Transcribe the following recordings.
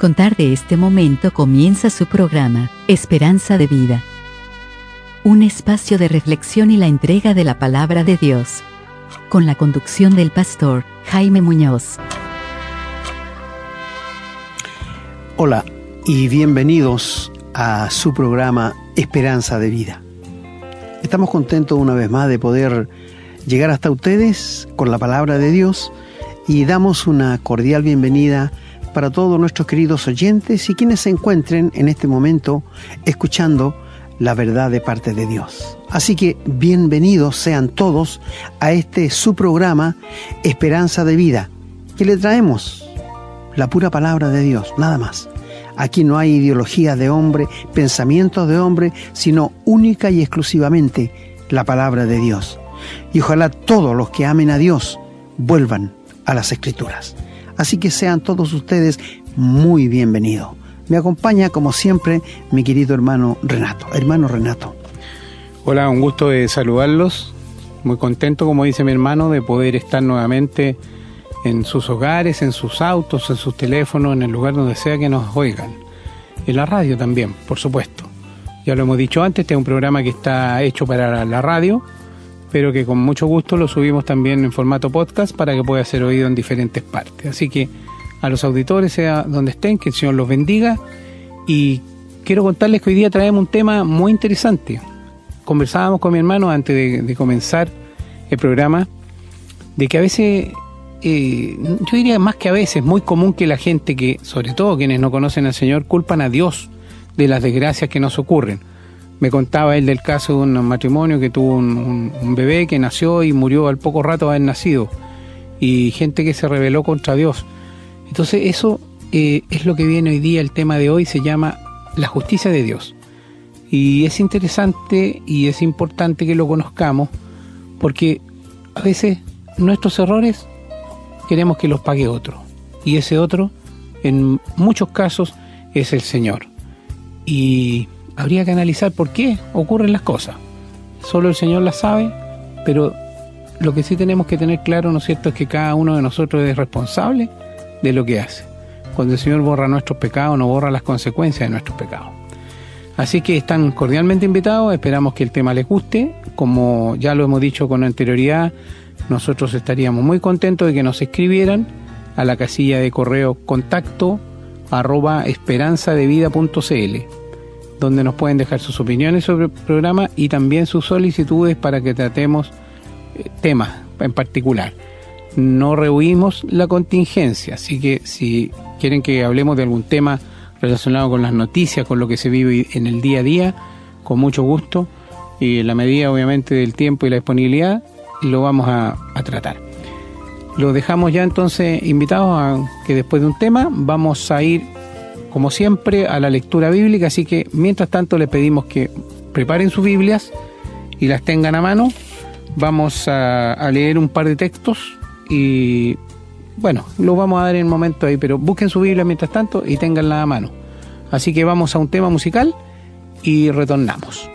contar de este momento comienza su programa, Esperanza de Vida. Un espacio de reflexión y la entrega de la palabra de Dios. Con la conducción del pastor Jaime Muñoz. Hola y bienvenidos a su programa Esperanza de Vida. Estamos contentos una vez más de poder llegar hasta ustedes con la palabra de Dios y damos una cordial bienvenida para todos nuestros queridos oyentes y quienes se encuentren en este momento escuchando la verdad de parte de Dios. Así que bienvenidos sean todos a este su programa Esperanza de Vida, que le traemos la pura palabra de Dios, nada más. Aquí no hay ideología de hombre, pensamientos de hombre, sino única y exclusivamente la palabra de Dios. Y ojalá todos los que amen a Dios vuelvan a las escrituras. Así que sean todos ustedes muy bienvenidos. Me acompaña, como siempre, mi querido hermano Renato. Hermano Renato. Hola, un gusto de saludarlos. Muy contento, como dice mi hermano, de poder estar nuevamente en sus hogares, en sus autos, en sus teléfonos, en el lugar donde sea que nos oigan. En la radio también, por supuesto. Ya lo hemos dicho antes, este es un programa que está hecho para la radio pero que con mucho gusto lo subimos también en formato podcast para que pueda ser oído en diferentes partes. Así que a los auditores, sea donde estén, que el Señor los bendiga. Y quiero contarles que hoy día traemos un tema muy interesante. Conversábamos con mi hermano antes de, comenzar el programa de que a veces, eh, yo diría más que a veces, muy común que la gente que, sobre todo quienes no conocen al Señor, culpan a Dios de las desgracias que nos ocurren me contaba él del caso de un matrimonio que tuvo un, bebé que nació y murió al poco rato de haber nacido. Y gente que se rebeló contra Dios. Entonces eso eh, es lo que viene hoy día, el tema de hoy se llama la justicia de Dios. Y es interesante y es importante que lo conozcamos porque a veces nuestros errores queremos que los pague otro. Y ese otro, en muchos casos, es el Señor. Y habría que analizar por qué ocurren las cosas. Solo el Señor las sabe, pero lo que sí tenemos que tener claro, ¿no es cierto?, es que cada uno de nosotros es responsable de lo que hace. Cuando el Señor borra nuestros pecados, no borra las consecuencias de nuestros pecados. Así que están cordialmente invitados, esperamos que el tema les guste. Como ya lo hemos dicho con anterioridad, nosotros estaríamos muy contentos de que nos escribieran a la casilla de correo contacto arroba esperanzadevida.cl donde nos pueden dejar sus opiniones sobre el programa y también sus solicitudes para que tratemos eh, temas en particular. No rehuimos la contingencia, así que si quieren que hablemos de algún tema relacionado con las noticias, con lo que se vive en el día a día, con mucho gusto y en la medida obviamente del tiempo y la disponibilidad, lo vamos a, a tratar. Lo dejamos ya entonces invitados a que después de un tema vamos a ir como siempre, a la lectura bíblica, así que mientras tanto les pedimos que preparen sus Biblias y las tengan a mano. Vamos a, leer un par de textos y bueno, lo vamos a dar en un momento ahí, pero busquen su Biblia mientras tanto y tenganla a mano. Así que vamos a un tema musical y retornamos.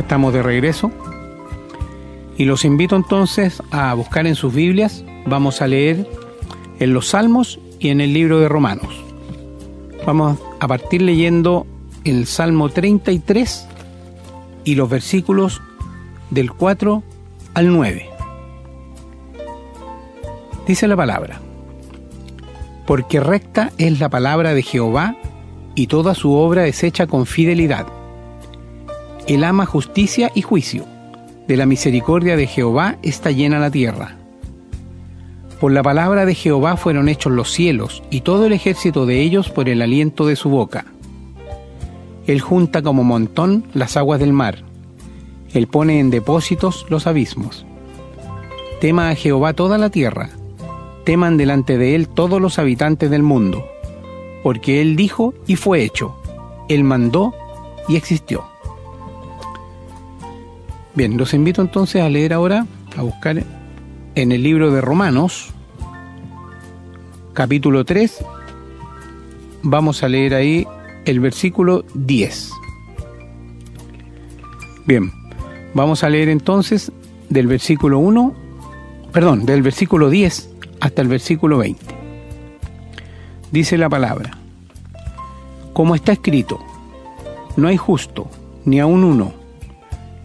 Estamos de regreso. Y los invito entonces a buscar en sus Biblias. Vamos a leer en los Salmos y en el libro de Romanos. Vamos a partir leyendo el Salmo 33 y los versículos del 4 al 9. Dice la palabra, porque recta es la palabra de Jehová y toda su obra es hecha con fidelidad. Él ama justicia y juicio, de la misericordia de Jehová está llena la tierra. Por la palabra de Jehová fueron hechos los cielos y todo el ejército de ellos por el aliento de su boca. Él junta como montón las aguas del mar. Él pone en depósitos los abismos. Tema a Jehová toda la tierra. Teman delante de él todos los habitantes del mundo. Porque él dijo y fue hecho. Él mandó y existió. Bien, los invito entonces a leer ahora, a buscar en el libro de Romanos, capítulo 3, vamos a leer ahí el versículo 10. Bien, vamos a leer entonces del versículo 1, perdón, del versículo 10 hasta el versículo 20. Dice la palabra, como está escrito, no hay justo, ni aun uno,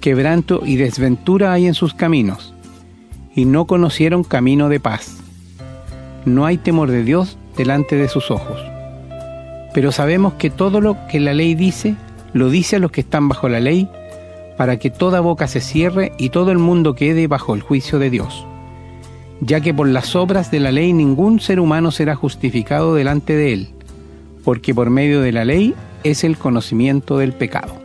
Quebranto y desventura hay en sus caminos, y no conocieron camino de paz no hay temor de Dios delante de sus ojos. Pero sabemos que todo lo que la ley dice, lo dice a los que están bajo la ley, para que toda boca se cierre y todo el mundo quede bajo el juicio de Dios. Ya que por las obras de la ley ningún ser humano será justificado delante de él, porque por medio de la ley es el conocimiento del pecado.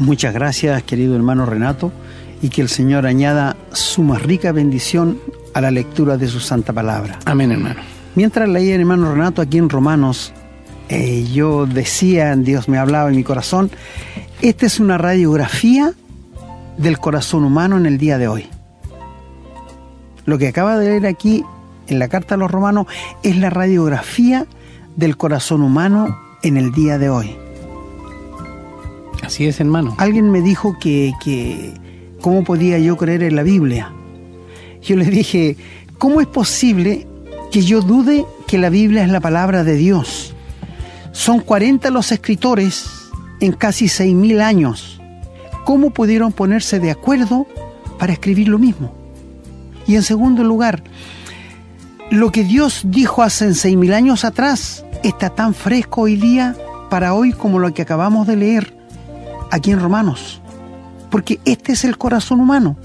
Muchas gracias, querido hermano Renato, y que el Señor añada su más rica bendición a la lectura de su santa palabra. Amén, hermano. Mientras leía el hermano Renato aquí en Romanos, eh, yo decía, Dios me hablaba en mi corazón, esta es una radiografía del corazón humano en el día de hoy. Lo que acaba de leer aquí en la carta a los romanos es la radiografía del corazón humano en el día de hoy. Es. Alguien me dijo que, que cómo podía yo creer en la Biblia yo le dije, ¿cómo es posible que yo dude que la Biblia es la palabra de Dios? Son 40 los escritores en casi 6.000 años. ¿Cómo pudieron ponerse de acuerdo para escribir lo mismo? Y en segundo lugar, lo que Dios dijo hace 6.000 años atrás está tan fresco hoy día para hoy como lo que acabamos de leer aquí en Romanos. Porque este es el corazón humano.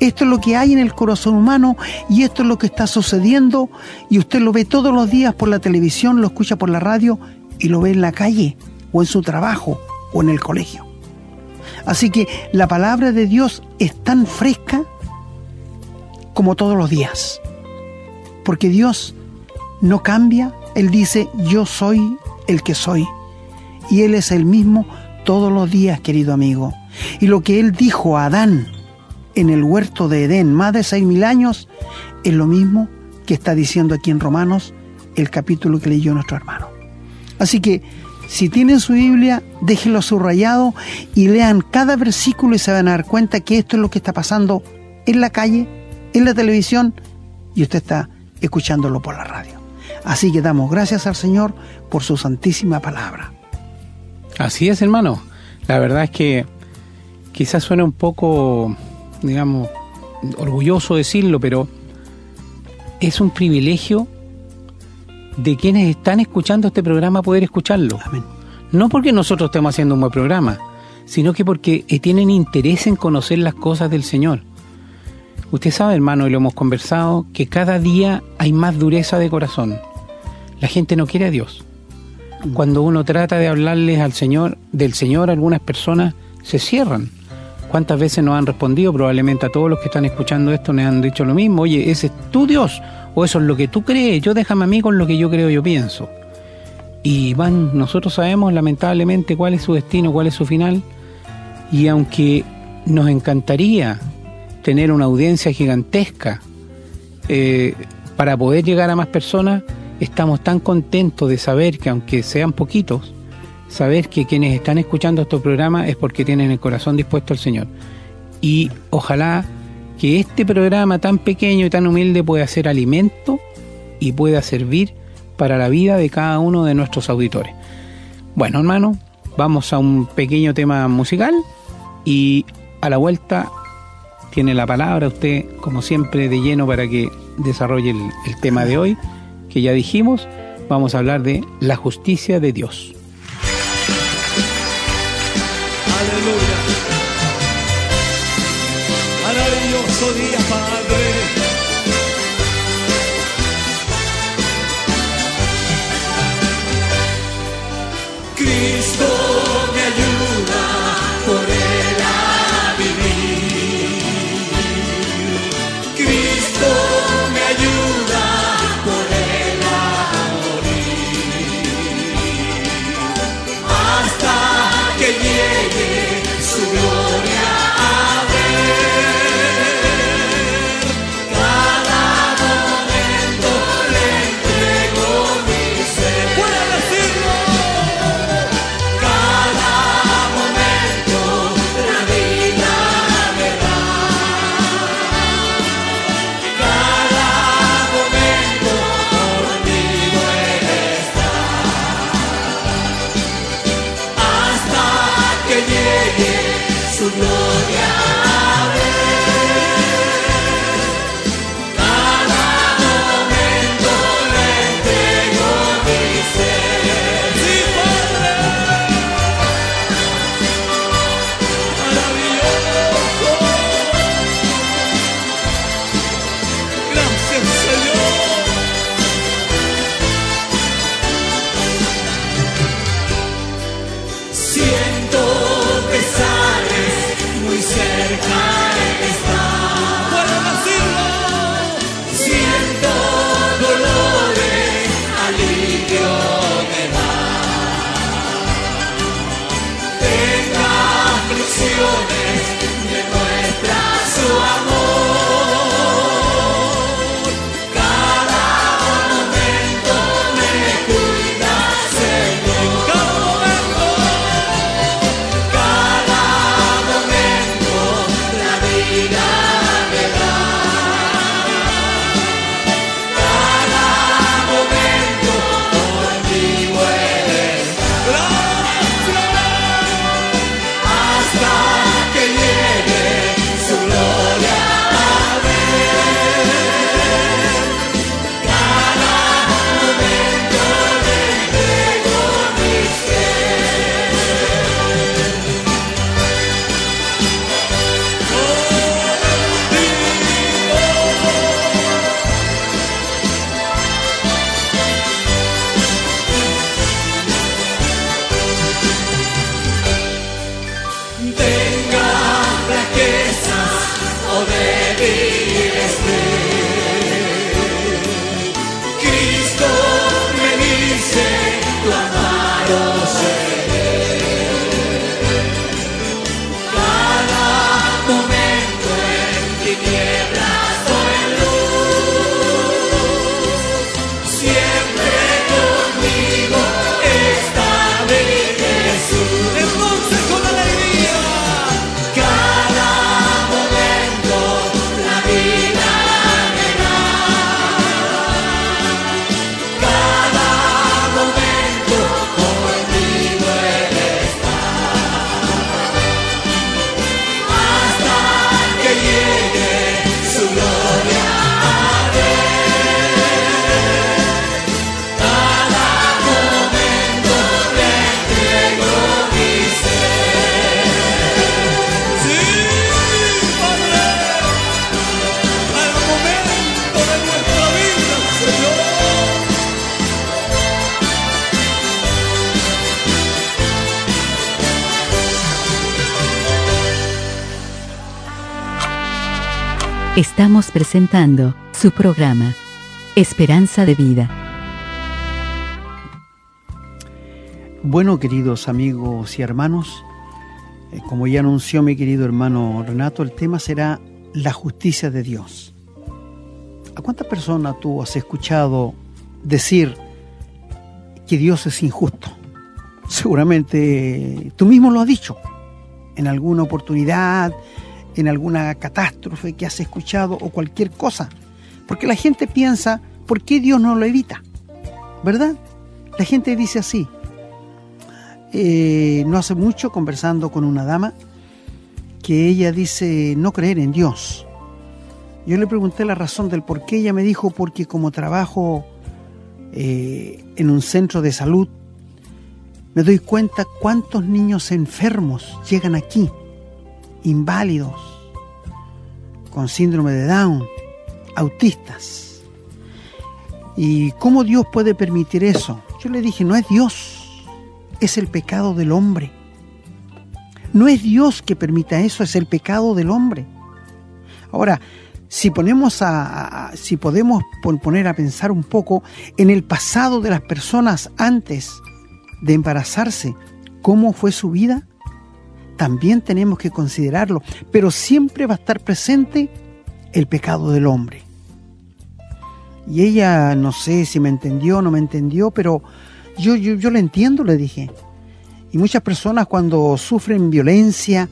Esto es lo que hay en el corazón humano y esto es lo que está sucediendo y usted lo ve todos los días por la televisión, lo escucha por la radio y lo ve en la calle o en su trabajo o en el colegio. Así que la palabra de Dios es tan fresca como todos los días. Porque Dios no cambia, Él dice, yo soy el que soy. Y Él es el mismo todos los días, querido amigo. Y lo que Él dijo a Adán, en el huerto de Edén más de seis mil años, es lo mismo que está diciendo aquí en Romanos el capítulo que leyó nuestro hermano. Así que si tienen su Biblia, déjenlo subrayado y lean cada versículo y se van a dar cuenta que esto es lo que está pasando en la calle, en la televisión y usted está escuchándolo por la radio. Así que damos gracias al Señor por su santísima palabra. Así es, hermano. La verdad es que quizás suena un poco digamos, orgulloso decirlo, pero es un privilegio de quienes están escuchando este programa poder escucharlo. No porque nosotros estemos haciendo un buen programa, sino que porque tienen interés en conocer las cosas del Señor. Usted sabe, hermano, y lo hemos conversado, que cada día hay más dureza de corazón. La gente no quiere a Dios. Cuando uno trata de hablarles al Señor, del Señor, algunas personas se cierran ¿Cuántas veces nos han respondido? Probablemente a todos los que están escuchando esto nos han dicho lo mismo. Oye, ¿ese es tu Dios? ¿O eso es lo que tú crees? Yo déjame a mí con lo que yo creo, yo pienso. Y van, nosotros sabemos lamentablemente cuál es su destino, cuál es su final. Y aunque nos encantaría tener una audiencia gigantesca eh, para poder llegar a más personas, estamos tan contentos de saber que aunque sean poquitos, saber que quienes están escuchando estos programas es porque tienen el corazón dispuesto al Señor. Y ojalá que este programa tan pequeño y tan humilde pueda ser alimento y pueda servir para la vida de cada uno de nuestros auditores. Bueno, hermano, vamos a un pequeño tema musical y a la vuelta tiene la palabra usted, como siempre, de lleno para que desarrolle el, el tema de hoy, que ya dijimos, vamos a hablar de la justicia de Dios. Estamos presentando su programa, Esperanza de Vida. Bueno, queridos amigos y hermanos, eh, como ya anunció mi querido hermano Renato, el tema será la justicia de Dios. ¿A cuántas personas tú has escuchado decir que Dios es injusto? Seguramente tú mismo lo has dicho en alguna oportunidad, en alguna catástrofe que has escuchado o cualquier cosa. Porque la gente piensa, ¿por qué Dios no lo evita? ¿Verdad? La gente dice así. Eh, no hace mucho conversando con una dama que ella dice no creer en Dios. Yo le pregunté la razón del por qué. Ella me dijo porque como trabajo eh, en un centro de salud, me doy cuenta cuántos niños enfermos llegan aquí, inválidos, con síndrome de Down, autistas. ¿Y cómo Dios puede permitir eso? Yo le dije, no es Dios, es el pecado del hombre. No es Dios que permita eso, es el pecado del hombre. Ahora, si ponemos a, si podemos poner a pensar un poco en el pasado de las personas antes de embarazarse, cómo fue su vida, también tenemos que considerarlo, pero siempre va a estar presente el pecado del hombre. Y ella, no sé si me entendió o no me entendió, pero yo, yo, yo lo entiendo, le dije. Y muchas personas cuando sufren violencia,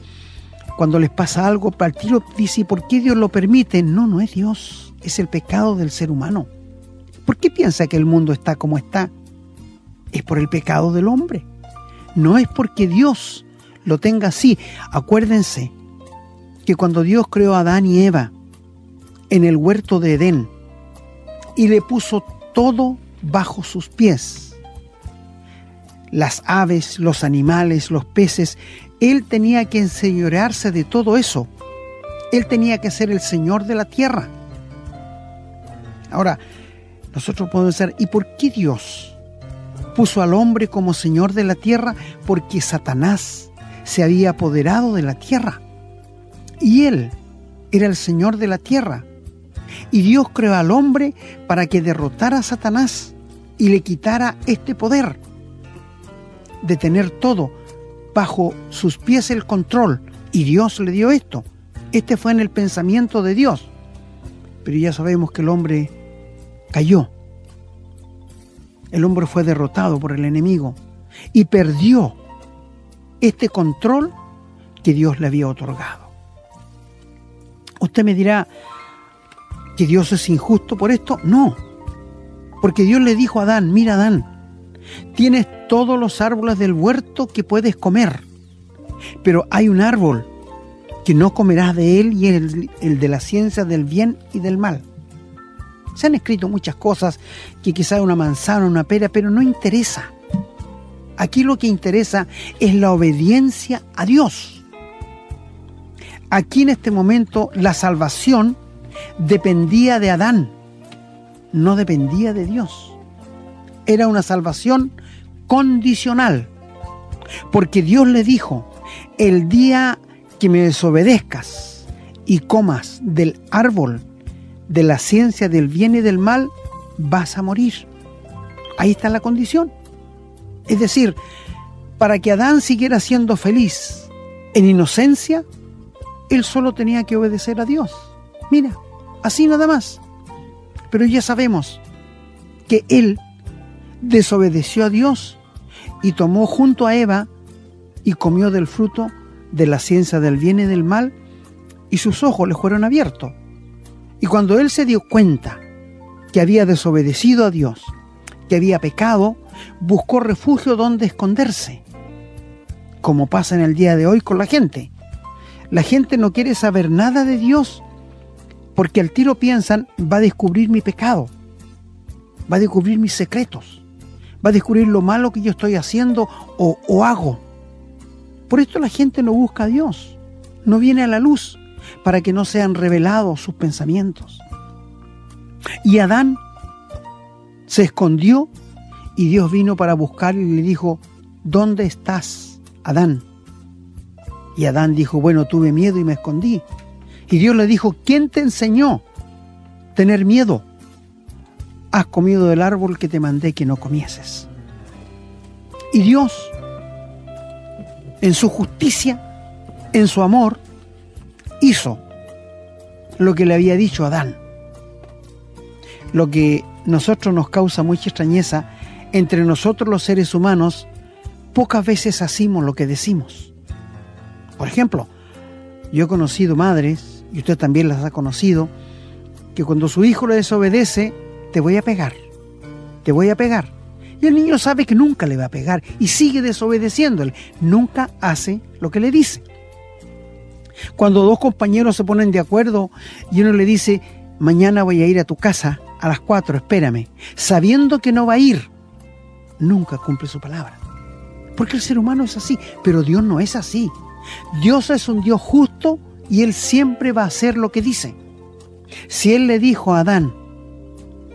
cuando les pasa algo, al tiro dice, ¿por qué Dios lo permite? No, no es Dios, es el pecado del ser humano. ¿Por qué piensa que el mundo está como está? es por el pecado del hombre. No es porque Dios lo tenga así. Acuérdense que cuando Dios creó a Adán y Eva en el huerto de Edén y le puso todo bajo sus pies, las aves, los animales, los peces, Él tenía que enseñorearse de todo eso. Él tenía que ser el Señor de la tierra. Ahora, nosotros podemos decir, ¿y por qué Dios puso al hombre como señor de la tierra porque Satanás se había apoderado de la tierra. Y él era el señor de la tierra. Y Dios creó al hombre para que derrotara a Satanás y le quitara este poder de tener todo bajo sus pies el control. Y Dios le dio esto. Este fue en el pensamiento de Dios. Pero ya sabemos que el hombre cayó el hombre fue derrotado por el enemigo y perdió este control que Dios le había otorgado. Usted me dirá que Dios es injusto por esto. No, porque Dios le dijo a Adán, mira Adán, tienes todos los árboles del huerto que puedes comer, pero hay un árbol que no comerás de él y es el, el de la ciencia del bien y del mal. Se han escrito muchas cosas, que quizá una manzana, una pera, pero no interesa. Aquí lo que interesa es la obediencia a Dios. Aquí en este momento la salvación dependía de Adán, no dependía de Dios. Era una salvación condicional, porque Dios le dijo, el día que me desobedezcas y comas del árbol de la ciencia del bien y del mal, vas a morir. Ahí está la condición. Es decir, para que Adán siguiera siendo feliz en inocencia, él solo tenía que obedecer a Dios. Mira, así nada más. Pero ya sabemos que él desobedeció a Dios y tomó junto a Eva y comió del fruto de la ciencia del bien y del mal y sus ojos le fueron abiertos y cuando él se dio cuenta que había desobedecido a Dios, que había pecado, buscó refugio donde esconderse, como pasa en el día de hoy con la gente. La gente no quiere saber nada de Dios porque al tiro piensan, va a descubrir mi pecado, va a descubrir mis secretos, va a descubrir lo malo que yo estoy haciendo o, o hago. Por esto la gente no busca a Dios, no viene a la luz, para que no sean revelados sus pensamientos. Y Adán se escondió y Dios vino para buscarle y le dijo, ¿dónde estás, Adán? Y Adán dijo, bueno, tuve miedo y me escondí. Y Dios le dijo, ¿quién te enseñó tener miedo? Has comido del árbol que te mandé que no comieses. Y Dios, en su justicia, en su amor, hizo lo que le había dicho Adán. Lo que nosotros nos causa mucha extrañeza, entre nosotros los seres humanos, pocas veces hacemos lo que decimos. Por ejemplo, yo he conocido madres, y usted también las ha conocido, que cuando su hijo le desobedece, te voy a pegar, te voy a pegar. Y el niño sabe que nunca le va a pegar y sigue desobedeciéndole, nunca hace lo que le dice. Cuando dos compañeros se ponen de acuerdo y uno le dice, mañana voy a ir a tu casa a las cuatro, espérame, sabiendo que no va a ir, nunca cumple su palabra. Porque el ser humano es así, pero Dios no es así. Dios es un Dios justo y Él siempre va a hacer lo que dice. Si Él le dijo a Adán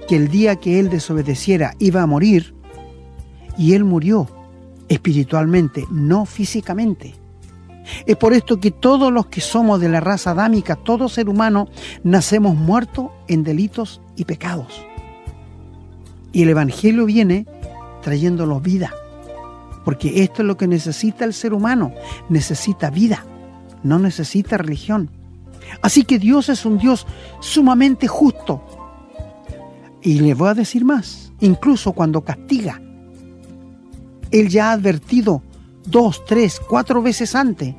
que el día que Él desobedeciera iba a morir, y Él murió espiritualmente, no físicamente. Es por esto que todos los que somos de la raza adámica, todo ser humano, nacemos muertos en delitos y pecados. Y el Evangelio viene trayéndolos vida. Porque esto es lo que necesita el ser humano. Necesita vida, no necesita religión. Así que Dios es un Dios sumamente justo. Y le voy a decir más, incluso cuando castiga. Él ya ha advertido dos, tres, cuatro veces antes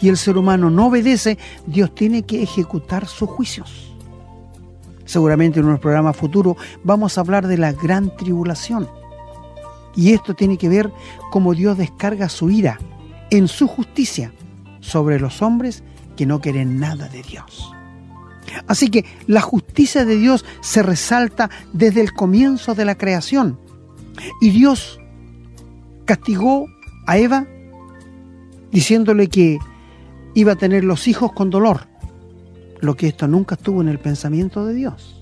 y el ser humano no obedece, Dios tiene que ejecutar sus juicios. Seguramente en un programa futuro vamos a hablar de la gran tribulación. Y esto tiene que ver cómo Dios descarga su ira en su justicia sobre los hombres que no quieren nada de Dios. Así que la justicia de Dios se resalta desde el comienzo de la creación. Y Dios castigó a Eva diciéndole que iba a tener los hijos con dolor, lo que esto nunca estuvo en el pensamiento de Dios.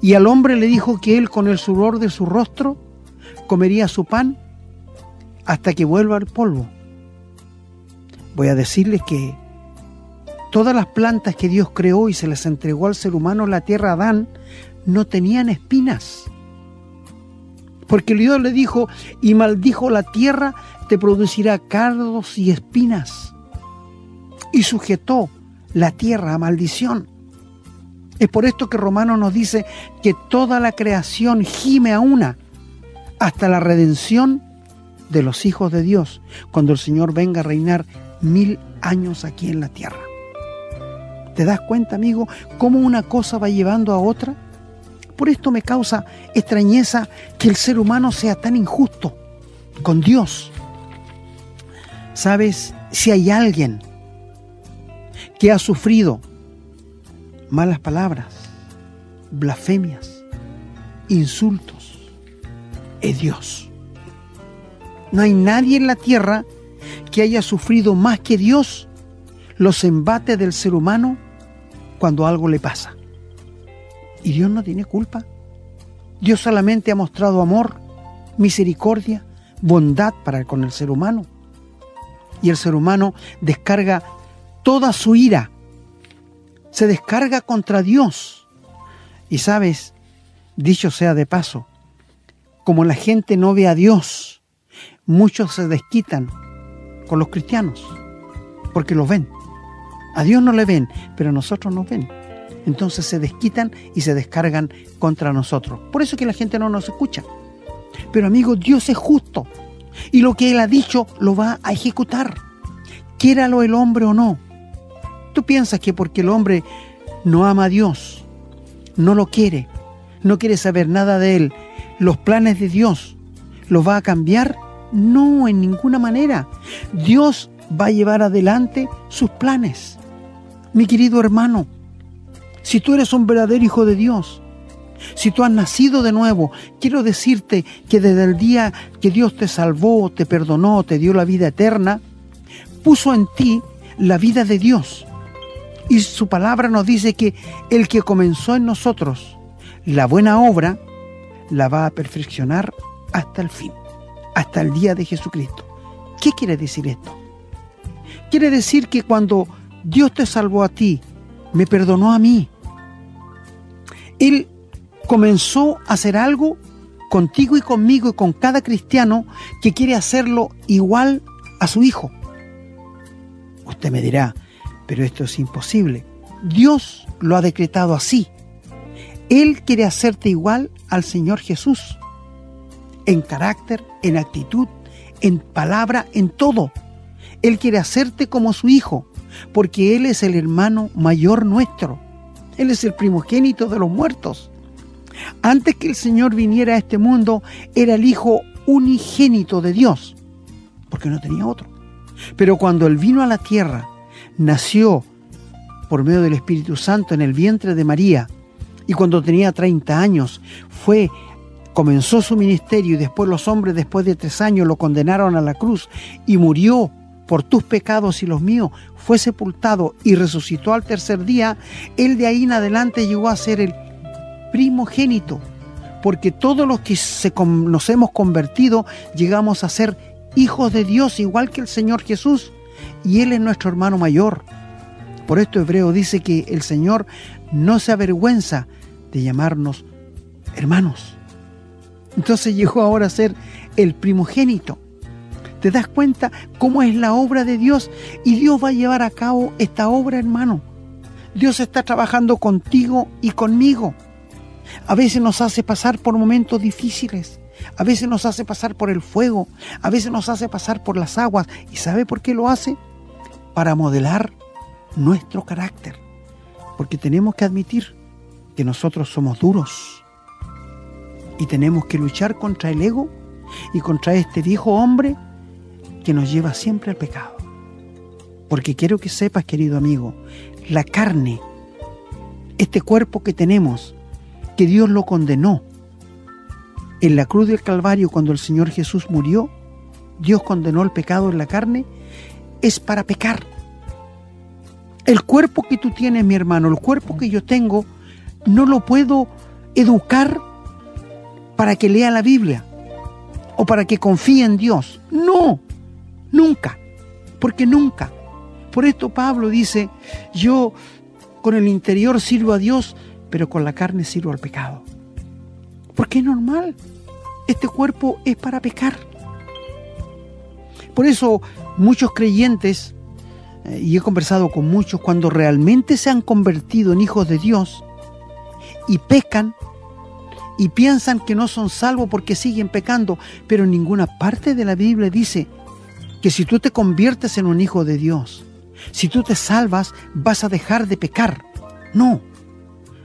Y al hombre le dijo que él con el sudor de su rostro comería su pan hasta que vuelva al polvo. Voy a decirles que todas las plantas que Dios creó y se las entregó al ser humano la tierra Adán no tenían espinas. Porque Dios le dijo, y maldijo la tierra, te producirá cardos y espinas. Y sujetó la tierra a maldición. Es por esto que Romano nos dice que toda la creación gime a una hasta la redención de los hijos de Dios, cuando el Señor venga a reinar mil años aquí en la tierra. ¿Te das cuenta, amigo, cómo una cosa va llevando a otra? Por esto me causa extrañeza que el ser humano sea tan injusto con Dios. ¿Sabes? Si hay alguien que ha sufrido malas palabras, blasfemias, insultos, es Dios. No hay nadie en la tierra que haya sufrido más que Dios los embates del ser humano cuando algo le pasa. Y Dios no tiene culpa. Dios solamente ha mostrado amor, misericordia, bondad para con el ser humano. Y el ser humano descarga toda su ira. Se descarga contra Dios. Y sabes, dicho sea de paso, como la gente no ve a Dios, muchos se desquitan con los cristianos, porque los ven. A Dios no le ven, pero a nosotros nos ven entonces se desquitan y se descargan contra nosotros. Por eso que la gente no nos escucha. Pero amigo, Dios es justo y lo que Él ha dicho lo va a ejecutar, quiéralo el hombre o no. ¿Tú piensas que porque el hombre no ama a Dios, no lo quiere, no quiere saber nada de Él, los planes de Dios los va a cambiar? No, en ninguna manera. Dios va a llevar adelante sus planes. Mi querido hermano, si tú eres un verdadero hijo de Dios, si tú has nacido de nuevo, quiero decirte que desde el día que Dios te salvó, te perdonó, te dio la vida eterna, puso en ti la vida de Dios. Y su palabra nos dice que el que comenzó en nosotros la buena obra, la va a perfeccionar hasta el fin, hasta el día de Jesucristo. ¿Qué quiere decir esto? Quiere decir que cuando Dios te salvó a ti, me perdonó a mí. Él comenzó a hacer algo contigo y conmigo y con cada cristiano que quiere hacerlo igual a su hijo. Usted me dirá, pero esto es imposible. Dios lo ha decretado así. Él quiere hacerte igual al Señor Jesús. En carácter, en actitud, en palabra, en todo. Él quiere hacerte como su hijo, porque Él es el hermano mayor nuestro. Él es el primogénito de los muertos. Antes que el Señor viniera a este mundo, era el Hijo unigénito de Dios, porque no tenía otro. Pero cuando Él vino a la tierra, nació por medio del Espíritu Santo en el vientre de María, y cuando tenía 30 años, fue comenzó su ministerio y después los hombres después de tres años lo condenaron a la cruz y murió por tus pecados y los míos, fue sepultado y resucitó al tercer día, él de ahí en adelante llegó a ser el primogénito, porque todos los que se, nos hemos convertido llegamos a ser hijos de Dios igual que el Señor Jesús, y Él es nuestro hermano mayor. Por esto Hebreo dice que el Señor no se avergüenza de llamarnos hermanos. Entonces llegó ahora a ser el primogénito. ¿Te das cuenta cómo es la obra de Dios? Y Dios va a llevar a cabo esta obra, hermano. Dios está trabajando contigo y conmigo. A veces nos hace pasar por momentos difíciles. A veces nos hace pasar por el fuego. A veces nos hace pasar por las aguas. ¿Y sabe por qué lo hace? Para modelar nuestro carácter. Porque tenemos que admitir que nosotros somos duros y tenemos que luchar contra el ego y contra este viejo hombre que nos lleva siempre al pecado. Porque quiero que sepas, querido amigo, la carne, este cuerpo que tenemos, que Dios lo condenó. En la cruz del Calvario, cuando el Señor Jesús murió, Dios condenó el pecado en la carne, es para pecar. El cuerpo que tú tienes, mi hermano, el cuerpo que yo tengo, no lo puedo educar para que lea la Biblia o para que confíe en Dios. No, nunca, porque nunca. Por esto Pablo dice, yo con el interior sirvo a Dios, pero con la carne sirvo al pecado. Porque es normal, este cuerpo es para pecar. Por eso muchos creyentes, eh, y he conversado con muchos, cuando realmente se han convertido en hijos de Dios y pecan, y piensan que no son salvos porque siguen pecando, pero ninguna parte de la Biblia dice que si tú te conviertes en un hijo de Dios, si tú te salvas, vas a dejar de pecar. No.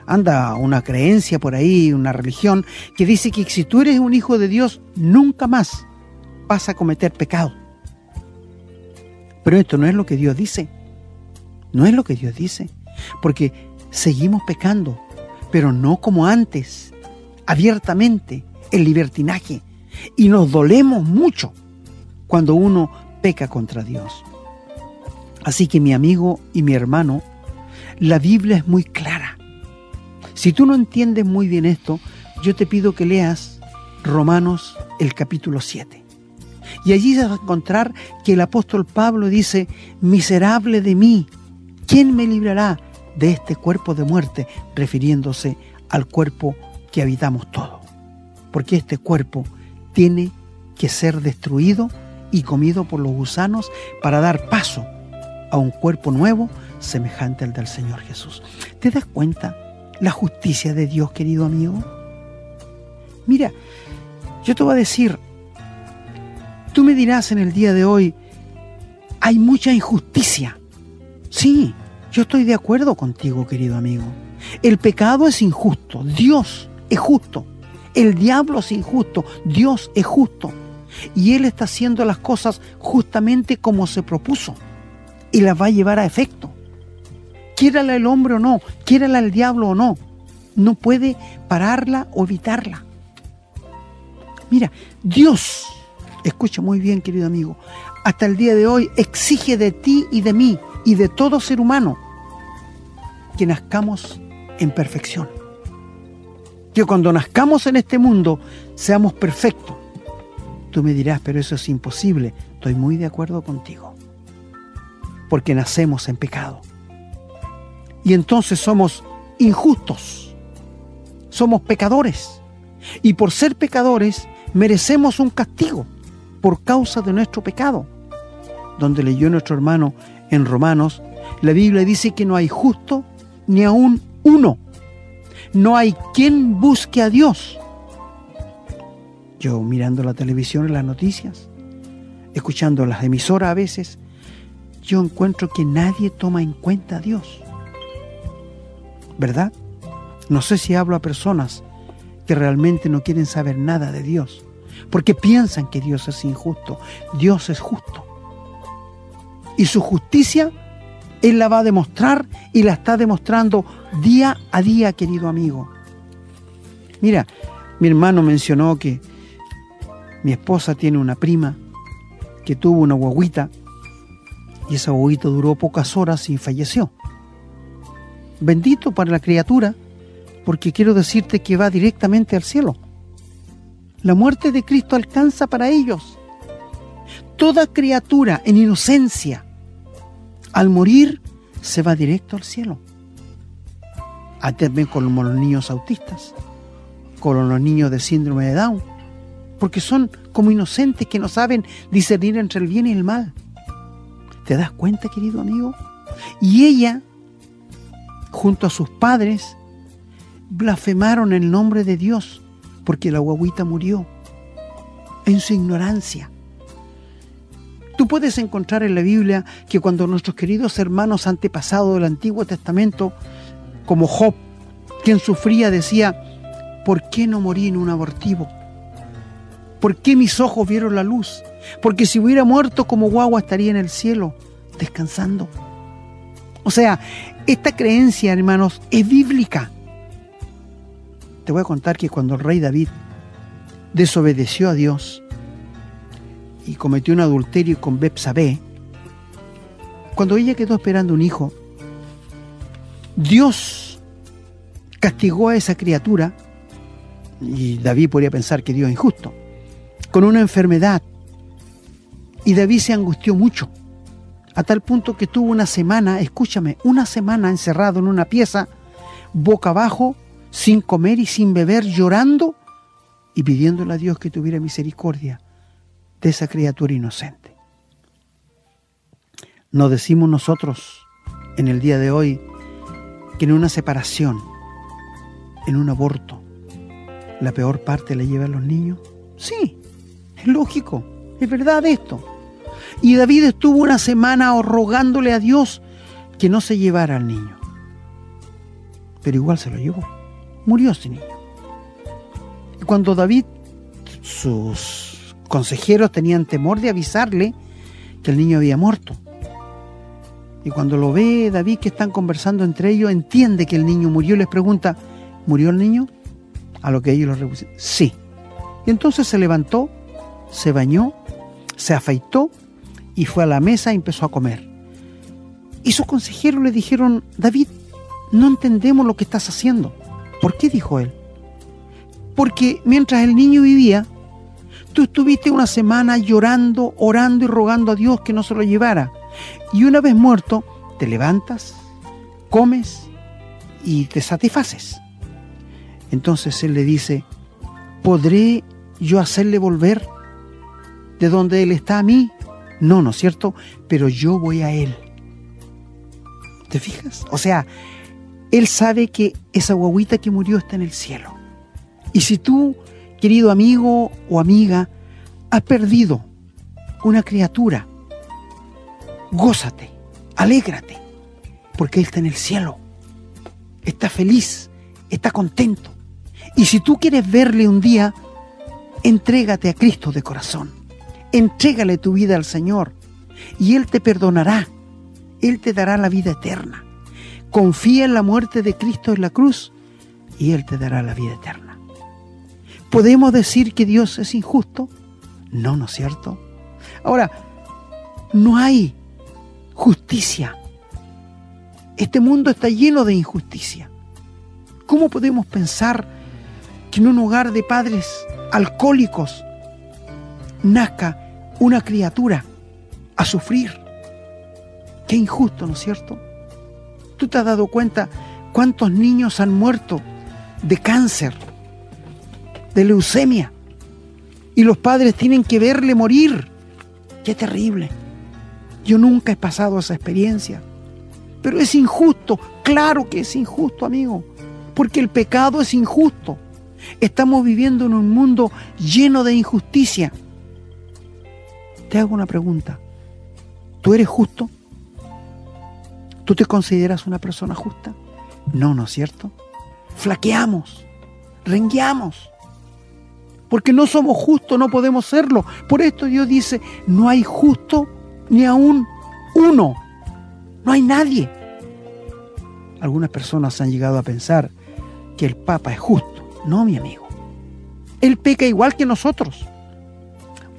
Anda una creencia por ahí, una religión, que dice que si tú eres un hijo de Dios, nunca más vas a cometer pecado. Pero esto no es lo que Dios dice. No es lo que Dios dice. Porque seguimos pecando, pero no como antes abiertamente el libertinaje y nos dolemos mucho cuando uno peca contra Dios. Así que mi amigo y mi hermano, la Biblia es muy clara. Si tú no entiendes muy bien esto, yo te pido que leas Romanos el capítulo 7. Y allí vas a encontrar que el apóstol Pablo dice, miserable de mí, ¿quién me librará de este cuerpo de muerte? refiriéndose al cuerpo que habitamos todo. Porque este cuerpo tiene que ser destruido y comido por los gusanos para dar paso a un cuerpo nuevo semejante al del Señor Jesús. ¿Te das cuenta la justicia de Dios, querido amigo? Mira, yo te voy a decir, tú me dirás en el día de hoy, hay mucha injusticia. Sí, yo estoy de acuerdo contigo, querido amigo. El pecado es injusto. Dios es justo. El diablo es injusto, Dios es justo. Y Él está haciendo las cosas justamente como se propuso. Y las va a llevar a efecto. Quiérala el hombre o no, quiérala el diablo o no, no puede pararla o evitarla. Mira, Dios, escucha muy bien querido amigo, hasta el día de hoy exige de ti y de mí y de todo ser humano que nazcamos en perfección que cuando nazcamos en este mundo seamos perfectos. Tú me dirás, pero eso es imposible. Estoy muy de acuerdo contigo. Porque nacemos en pecado. Y entonces somos injustos, somos pecadores. Y por ser pecadores merecemos un castigo por causa de nuestro pecado. Donde leyó nuestro hermano en Romanos, la Biblia dice que no hay justo ni aún uno. No hay quien busque a Dios. Yo mirando la televisión y las noticias, escuchando las emisoras a veces, yo encuentro que nadie toma en cuenta a Dios. ¿Verdad? No sé si hablo a personas que realmente no quieren saber nada de Dios, porque piensan que Dios es injusto. Dios es justo. Y su justicia Él la va a demostrar y la está demostrando día a día, querido amigo. Mira, mi hermano mencionó que mi esposa tiene una prima que tuvo una guaguita y esa guaguita duró pocas horas y falleció. Bendito para la criatura, porque quiero decirte que va directamente al cielo. La muerte de Cristo alcanza para ellos. Toda criatura en inocencia, al morir, se va directo al cielo. A también con los niños autistas, con los niños de síndrome de Down, porque son como inocentes que no saben discernir entre el bien y el mal. ¿Te das cuenta, querido amigo? Y ella, junto a sus padres, blasfemaron el nombre de Dios porque la guaguita murió en su ignorancia. Tú puedes encontrar en la Biblia que cuando nuestros queridos hermanos antepasados del Antiguo Testamento, como Job, quien sufría, decía, ¿por qué no morí en un abortivo? ¿Por qué mis ojos vieron la luz? Porque si hubiera muerto como guagua estaría en el cielo, descansando. O sea, esta creencia, hermanos, es bíblica. Te voy a contar que cuando el rey David desobedeció a Dios y cometió un adulterio con Bepsabé, cuando ella quedó esperando un hijo, Dios castigó a esa criatura, y David podría pensar que Dios es injusto, con una enfermedad. Y David se angustió mucho, a tal punto que tuvo una semana, escúchame, una semana encerrado en una pieza, boca abajo, sin comer y sin beber, llorando y pidiéndole a Dios que tuviera misericordia de esa criatura inocente. No decimos nosotros en el día de hoy que en una separación, en un aborto, la peor parte la llevan los niños. Sí, es lógico, es verdad esto. Y David estuvo una semana rogándole a Dios que no se llevara al niño. Pero igual se lo llevó. Murió ese niño. Y cuando David, sus consejeros tenían temor de avisarle que el niño había muerto. Y cuando lo ve David que están conversando entre ellos, entiende que el niño murió y les pregunta, ¿murió el niño? A lo que ellos lo repusieron, sí. Y entonces se levantó se bañó, se afeitó y fue a la mesa y empezó a comer. Y sus consejeros le dijeron, David, no entendemos lo que estás haciendo. ¿Por qué? dijo él. Porque mientras el niño vivía, tú estuviste una semana llorando, orando y rogando a Dios que no se lo llevara. Y una vez muerto, te levantas, comes y te satisfaces. Entonces él le dice, ¿podré yo hacerle volver de donde Él está a mí. No, ¿no es cierto? Pero yo voy a Él. ¿Te fijas? O sea, Él sabe que esa guaguita que murió está en el cielo. Y si tú, querido amigo o amiga, has perdido una criatura, gózate, alégrate, porque Él está en el cielo. Está feliz, está contento. Y si tú quieres verle un día, entrégate a Cristo de corazón. Entrégale tu vida al Señor y Él te perdonará. Él te dará la vida eterna. Confía en la muerte de Cristo en la cruz y Él te dará la vida eterna. ¿Podemos decir que Dios es injusto? No, ¿no es cierto? Ahora, no hay justicia. Este mundo está lleno de injusticia. ¿Cómo podemos pensar que en un hogar de padres alcohólicos nazca una criatura a sufrir. Qué injusto, ¿no es cierto? ¿Tú te has dado cuenta cuántos niños han muerto de cáncer, de leucemia? Y los padres tienen que verle morir. Qué terrible. Yo nunca he pasado esa experiencia. Pero es injusto, claro que es injusto, amigo, porque el pecado es injusto. Estamos viviendo en un mundo lleno de injusticia. Te hago una pregunta. ¿Tú eres justo? ¿Tú te consideras una persona justa? No, ¿no es cierto? Flaqueamos, rengueamos. Porque no somos justos, no podemos serlo. Por esto Dios dice, no hay justo ni aún uno. No hay nadie. Algunas personas han llegado a pensar que el Papa es justo. No, mi amigo. Él peca igual que nosotros.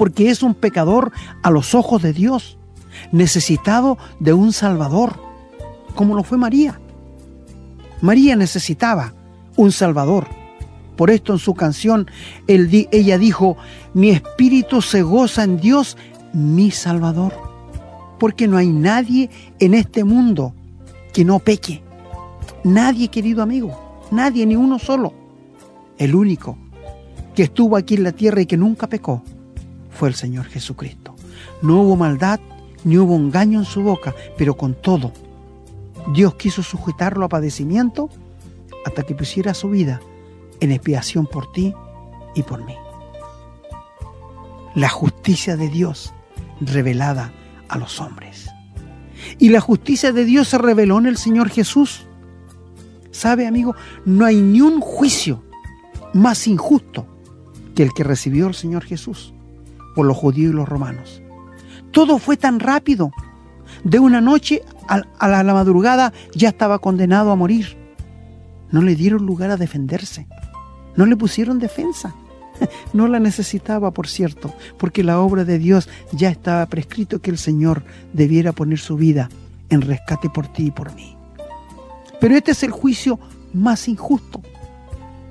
Porque es un pecador a los ojos de Dios, necesitado de un Salvador, como lo fue María. María necesitaba un Salvador. Por esto en su canción ella dijo, mi espíritu se goza en Dios, mi Salvador. Porque no hay nadie en este mundo que no peque. Nadie, querido amigo, nadie, ni uno solo. El único que estuvo aquí en la tierra y que nunca pecó fue el Señor Jesucristo. No hubo maldad, ni hubo engaño en su boca, pero con todo, Dios quiso sujetarlo a padecimiento hasta que pusiera su vida en expiación por ti y por mí. La justicia de Dios revelada a los hombres. Y la justicia de Dios se reveló en el Señor Jesús. ¿Sabe, amigo? No hay ni un juicio más injusto que el que recibió el Señor Jesús por los judíos y los romanos. Todo fue tan rápido. De una noche a la, madrugada ya estaba condenado a morir. No le dieron lugar a defenderse. No le pusieron defensa. No la necesitaba, por cierto, porque la obra de Dios ya estaba prescrito que el Señor debiera poner su vida en rescate por ti y por mí. Pero este es el juicio más injusto.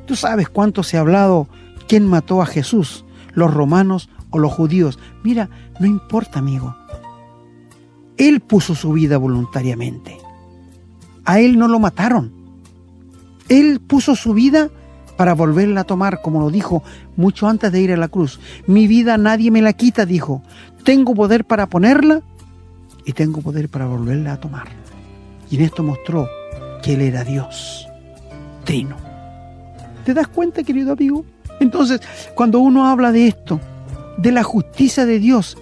Tú sabes cuánto se ha hablado quién mató a Jesús, los romanos o los judíos. Mira, no importa, amigo. Él puso su vida voluntariamente. A él no lo mataron. Él puso su vida para volverla a tomar, como lo dijo mucho antes de ir a la cruz. Mi vida nadie me la quita, dijo. Tengo poder para ponerla y tengo poder para volverla a tomar. Y en esto mostró que Él era Dios, trino. ¿Te das cuenta, querido amigo? Entonces, cuando uno habla de esto, de la justicia de Dios,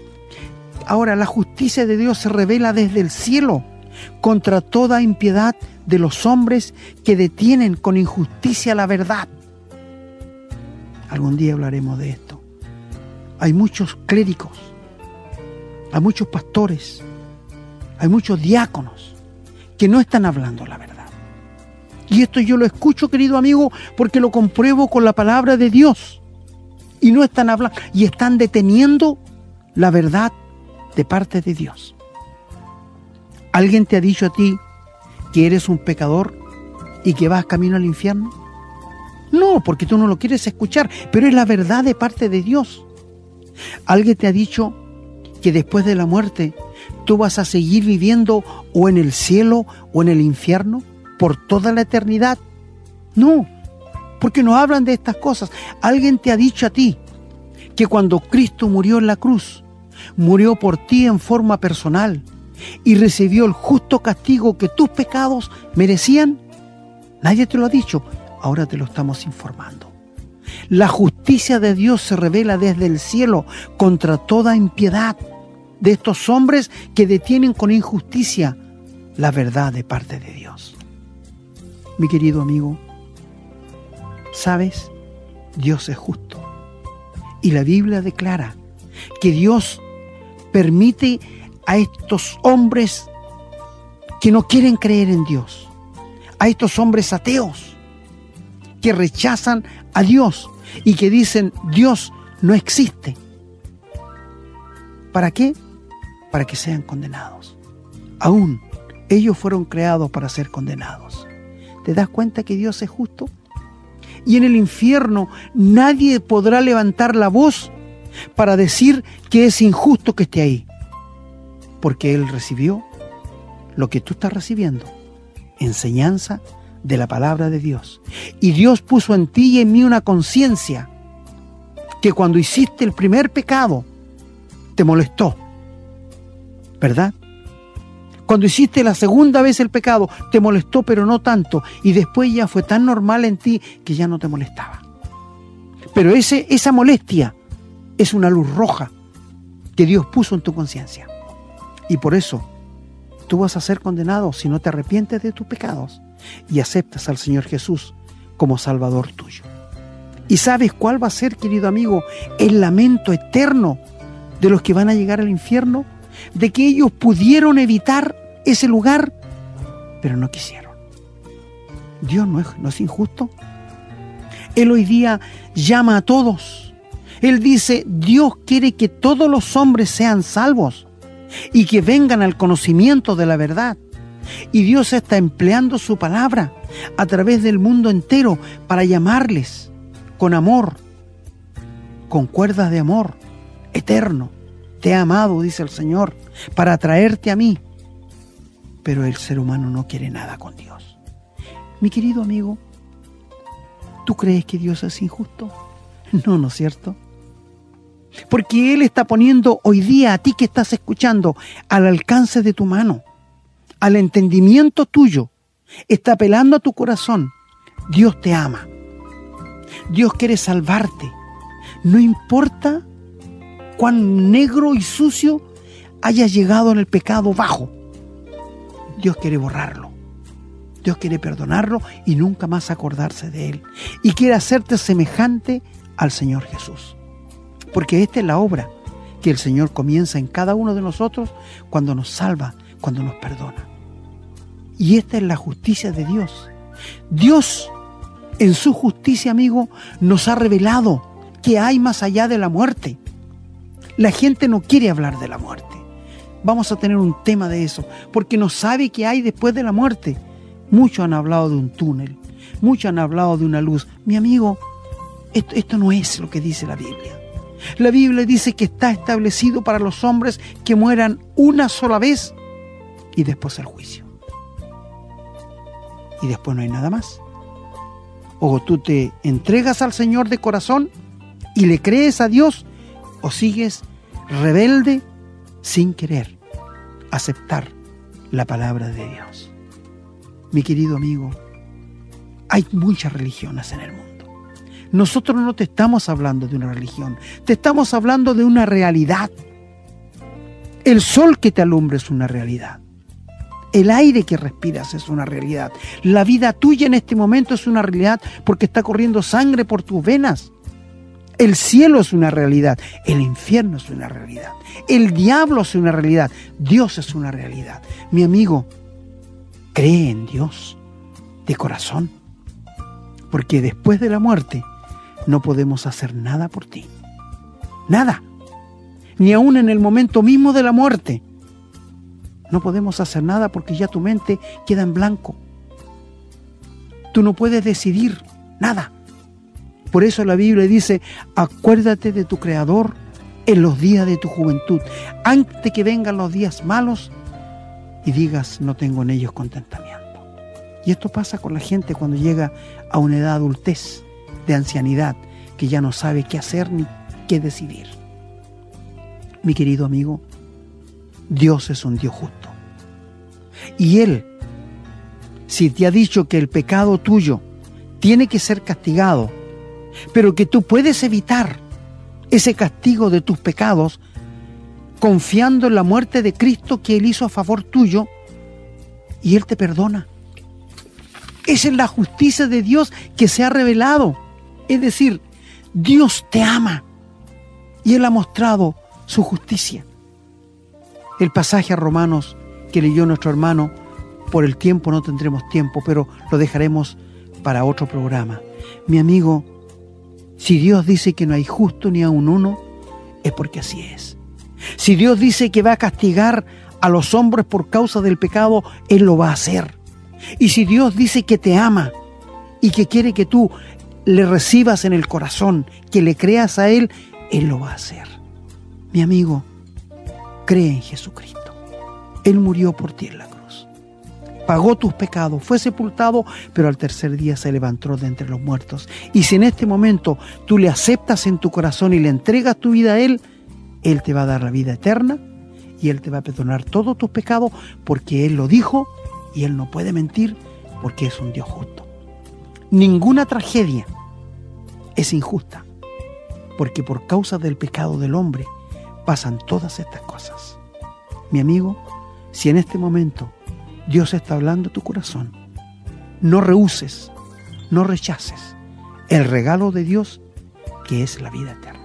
ahora la justicia de Dios se revela desde el cielo contra toda impiedad de los hombres que detienen con injusticia la verdad. Algún día hablaremos de esto. Hay muchos clérigos, hay muchos pastores, hay muchos diáconos que no están hablando la verdad. Y esto yo lo escucho, querido amigo, porque lo compruebo con la palabra de Dios. Y no están hablando, y están deteniendo la verdad de parte de Dios. ¿Alguien te ha dicho a ti que eres un pecador y que vas camino al infierno? No, porque tú no lo quieres escuchar, pero es la verdad de parte de Dios. ¿Alguien te ha dicho que después de la muerte tú vas a seguir viviendo o en el cielo o en el infierno? por toda la eternidad. No, porque no hablan de estas cosas. Alguien te ha dicho a ti que cuando Cristo murió en la cruz, murió por ti en forma personal y recibió el justo castigo que tus pecados merecían. Nadie te lo ha dicho, ahora te lo estamos informando. La justicia de Dios se revela desde el cielo contra toda impiedad de estos hombres que detienen con injusticia la verdad de parte de Dios mi querido amigo, sabes, Dios es justo. Y la Biblia declara que Dios permite a estos hombres que no quieren creer en Dios, a estos hombres ateos, que rechazan a Dios y que dicen Dios no existe. ¿Para qué? Para que sean condenados. Aún ellos fueron creados para ser condenados. ¿Te das cuenta que Dios es justo? Y en el infierno nadie podrá levantar la voz para decir que es injusto que esté ahí. Porque Él recibió lo que tú estás recibiendo enseñanza de la palabra de Dios. Y Dios puso en ti y en mí una conciencia que cuando hiciste el primer pecado te molestó. ¿Verdad? Cuando hiciste la segunda vez el pecado te molestó pero no tanto y después ya fue tan normal en ti que ya no te molestaba. Pero ese, esa molestia es una luz roja que Dios puso en tu conciencia. Y por eso tú vas a ser condenado si no te arrepientes de tus pecados y aceptas al Señor Jesús como Salvador tuyo. ¿Y sabes cuál va a ser, querido amigo, el lamento eterno de los que van a llegar al infierno? De que ellos pudieron evitar ese lugar, pero no quisieron. Dios no es, injusto. Él hoy día llama a todos. Él dice, Dios quiere que todos los hombres sean salvos y que vengan al conocimiento de la verdad. Y Dios está empleando su palabra a través del mundo entero para llamarles con amor, con cuerdas de amor eterno. Te he amado, dice el Señor, para atraerte a mí. Pero el ser humano no quiere nada con Dios. Mi querido amigo, ¿tú crees que Dios es injusto? No, ¿no es cierto? Porque Él está poniendo hoy día a ti que estás escuchando al alcance de tu mano al entendimiento tuyo, está apelando a tu corazón, Dios te ama. Dios quiere salvarte. No importa cuán negro y sucio hayas llegado en el pecado bajo. Dios quiere borrarlo. Dios quiere perdonarlo y nunca más acordarse de él. Y quiere hacerte semejante al Señor Jesús. Porque esta es la obra que el Señor comienza en cada uno de nosotros cuando nos salva, cuando nos perdona. Y esta es la justicia de Dios. Dios, en su justicia, amigo, nos ha revelado que hay más allá de la muerte. La gente no quiere hablar de la muerte. Vamos a tener un tema de eso, porque no sabe qué hay después de la muerte. Muchos han hablado de un túnel, muchos han hablado de una luz. Mi amigo, esto, esto no es lo que dice la Biblia. La Biblia dice que está establecido para los hombres que mueran una sola vez y después el juicio y después no hay nada más. O tú te entregas al Señor de corazón y le crees a Dios, o sigues rebelde sin querer aceptar la palabra de Dios. Mi querido amigo, hay muchas religiones en el mundo. Nosotros no te estamos hablando de una religión, te estamos hablando de una realidad. El sol que te alumbra es una realidad. El aire que respiras es una realidad. La vida tuya en este momento es una realidad porque está corriendo sangre por tus venas. El cielo es una realidad. El infierno es una realidad. El diablo es una realidad. Dios es una realidad. Mi amigo, cree en Dios de corazón. Porque después de la muerte no podemos hacer nada por ti. Nada. Ni aún en el momento mismo de la muerte no podemos hacer nada porque ya tu mente queda en blanco. Tú no puedes decidir nada. Por eso la Biblia dice, acuérdate de tu Creador en los días de tu juventud, antes que vengan los días malos y digas, no tengo en ellos contentamiento. Y esto pasa con la gente cuando llega a una edad adultez, de ancianidad, que ya no sabe qué hacer ni qué decidir. Mi querido amigo, Dios es un Dios justo. Y Él, si te ha dicho que el pecado tuyo tiene que ser castigado, pero que tú puedes evitar ese castigo de tus pecados confiando en la muerte de Cristo que Él hizo a favor tuyo, y Él te perdona. Esa es la justicia de Dios que se ha revelado. Es decir, Dios te ama y Él ha mostrado su justicia el pasaje a Romanos que leyó nuestro hermano. Por el tiempo no tendremos tiempo, pero lo dejaremos para otro programa. Mi amigo, si Dios dice que no hay justo ni a un uno, es porque así es. Si Dios dice que va a castigar a los hombres por causa del pecado, Él lo va a hacer. Y si Dios dice que te ama y que quiere que tú le recibas en el corazón, que le creas a Él, Él lo va a hacer. Mi amigo, cree en Jesucristo. Él murió por ti en la cruz. Pagó tus pecados, fue sepultado, pero al tercer día se levantó de entre los muertos. Y si en este momento tú le aceptas en tu corazón y le entregas tu vida a Él, Él te va a dar la vida eterna y Él te va a perdonar todos tus pecados porque Él lo dijo y Él no puede mentir porque es un Dios justo. Ninguna tragedia es injusta porque por causa del pecado del hombre pasan todas estas cosas. Mi amigo, si en este momento Dios está hablando a tu corazón, no rehuses, no rechaces el regalo de Dios que es la vida eterna.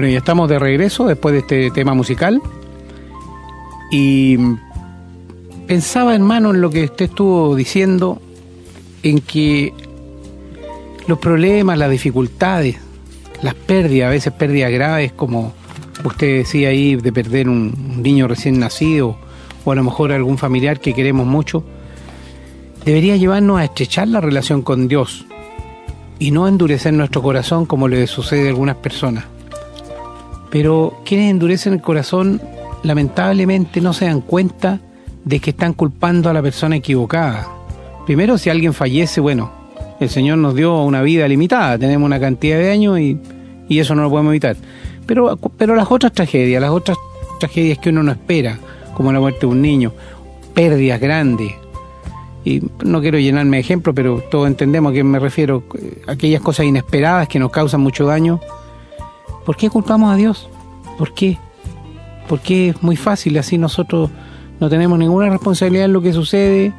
Bueno, y estamos de regreso después de este tema musical. Y pensaba, hermano, en lo que usted estuvo diciendo, en que los problemas, las dificultades, las pérdidas, a veces pérdidas graves, como usted decía ahí, de perder un, niño recién nacido, o a lo mejor algún familiar que queremos mucho, debería llevarnos a estrechar la relación con Dios y no endurecer nuestro corazón como le sucede a algunas personas. Pero quienes endurecen el corazón lamentablemente no se dan cuenta de que están culpando a la persona equivocada. Primero, si alguien fallece, bueno, el Señor nos dio una vida limitada, tenemos una cantidad de años y, eso no lo podemos evitar. Pero, pero las otras tragedias, las otras tragedias que uno no espera, como la muerte de un niño, pérdidas grandes, y no quiero llenarme de ejemplos, pero todos entendemos a qué me refiero, eh, aquellas cosas inesperadas que nos causan mucho daño. ¿Por qué culpamos a Dios? ¿Por qué? Porque es muy fácil, así nosotros no tenemos ninguna responsabilidad en lo que sucede,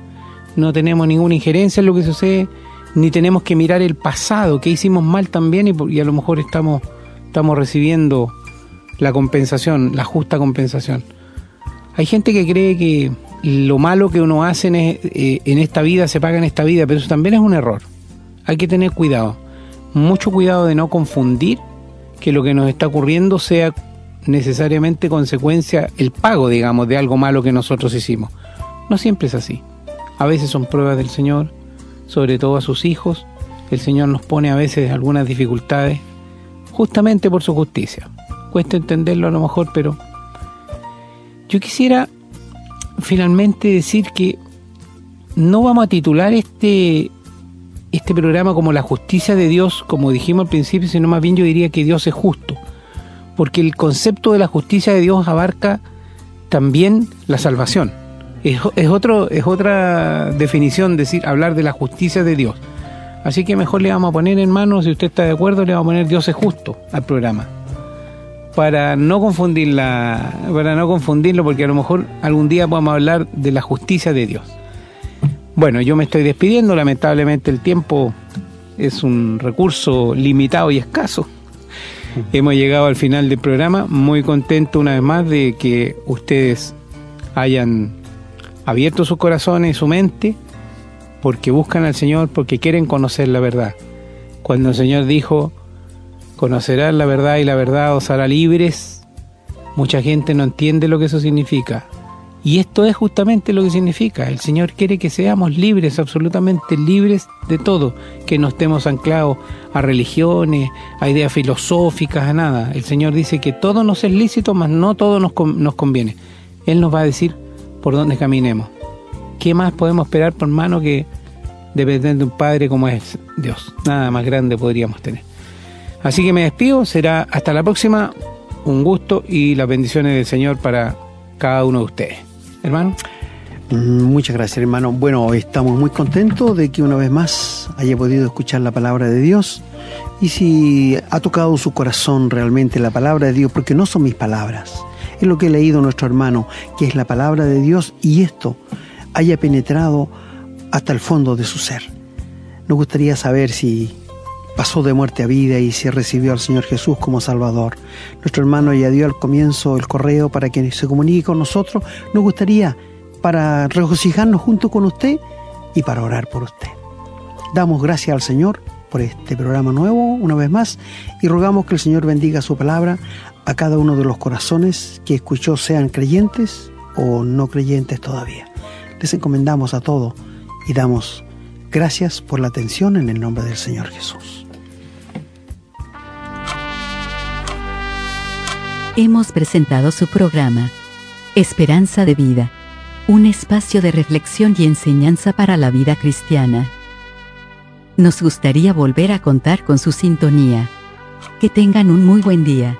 no tenemos ninguna injerencia en lo que sucede, ni tenemos que mirar el pasado, que hicimos mal también y, a lo mejor estamos, estamos recibiendo la compensación, la justa compensación. Hay gente que cree que lo malo que uno hace en, eh, en esta vida se paga en esta vida, pero eso también es un error. Hay que tener cuidado, mucho cuidado de no confundir que lo que nos está ocurriendo sea necesariamente consecuencia, el pago, digamos, de algo malo que nosotros hicimos. No siempre es así. A veces son pruebas del Señor, sobre todo a sus hijos. El Señor nos pone a veces algunas dificultades, justamente por su justicia. Cuesta entenderlo a lo mejor, pero yo quisiera finalmente decir que no vamos a titular este, este programa como la justicia de Dios, como dijimos al principio, sino más bien yo diría que Dios es justo. Porque el concepto de la justicia de Dios abarca también la salvación. Es, es otro, es otra definición decir, hablar de la justicia de Dios. Así que mejor le vamos a poner en mano, si usted está de acuerdo, le vamos a poner Dios es justo al programa para no confundirla, para no confundirlo, porque a lo mejor algún día podamos hablar de la justicia de Dios. Bueno, yo me estoy despidiendo, lamentablemente el tiempo es un recurso limitado y escaso. Hemos llegado al final del programa, muy contento una vez más de que ustedes hayan abierto sus corazones y su mente, porque buscan al Señor, porque quieren conocer la verdad. Cuando el Señor dijo, conocerán la verdad y la verdad os hará libres. Mucha gente no entiende lo que eso significa. Y esto es justamente lo que significa. El Señor quiere que seamos libres, absolutamente libres de todo, que no estemos anclados a religiones, a ideas filosóficas, a nada. El Señor dice que todo nos es lícito, mas no todo nos, nos conviene. Él nos va a decir por dónde caminemos. ¿Qué más podemos esperar por mano que depender de un Padre como es Dios? Nada más grande podríamos tener. Así que me despido, será hasta la próxima. Un gusto y las bendiciones del Señor para cada uno de ustedes. Hermano, Mm, Muchas gracias, hermano. Bueno, estamos muy contentos de que una vez más haya podido escuchar la palabra de Dios. Y si ha tocado su corazón realmente la palabra de Dios, porque no son mis palabras, es lo que ha leído nuestro hermano, que es la palabra de Dios y esto haya penetrado hasta el fondo de su ser. Nos gustaría saber si pasó de muerte a vida y si recibió al Señor Jesús como Salvador. Nuestro hermano ya dio al comienzo el correo para que se comunique con nosotros. Nos gustaría para regocijarnos junto con usted y para orar por usted. Damos gracias al Señor por este programa nuevo una vez más y rogamos que el Señor bendiga su palabra a cada uno de los corazones que escuchó, sean creyentes o no creyentes todavía. Les encomendamos a todos y damos gracias por la atención en el nombre del Señor Jesús. Hemos presentado su programa, Esperanza de Vida, un espacio de reflexión y enseñanza para la vida cristiana. Nos gustaría volver a contar con su sintonía. Que tengan un muy buen día.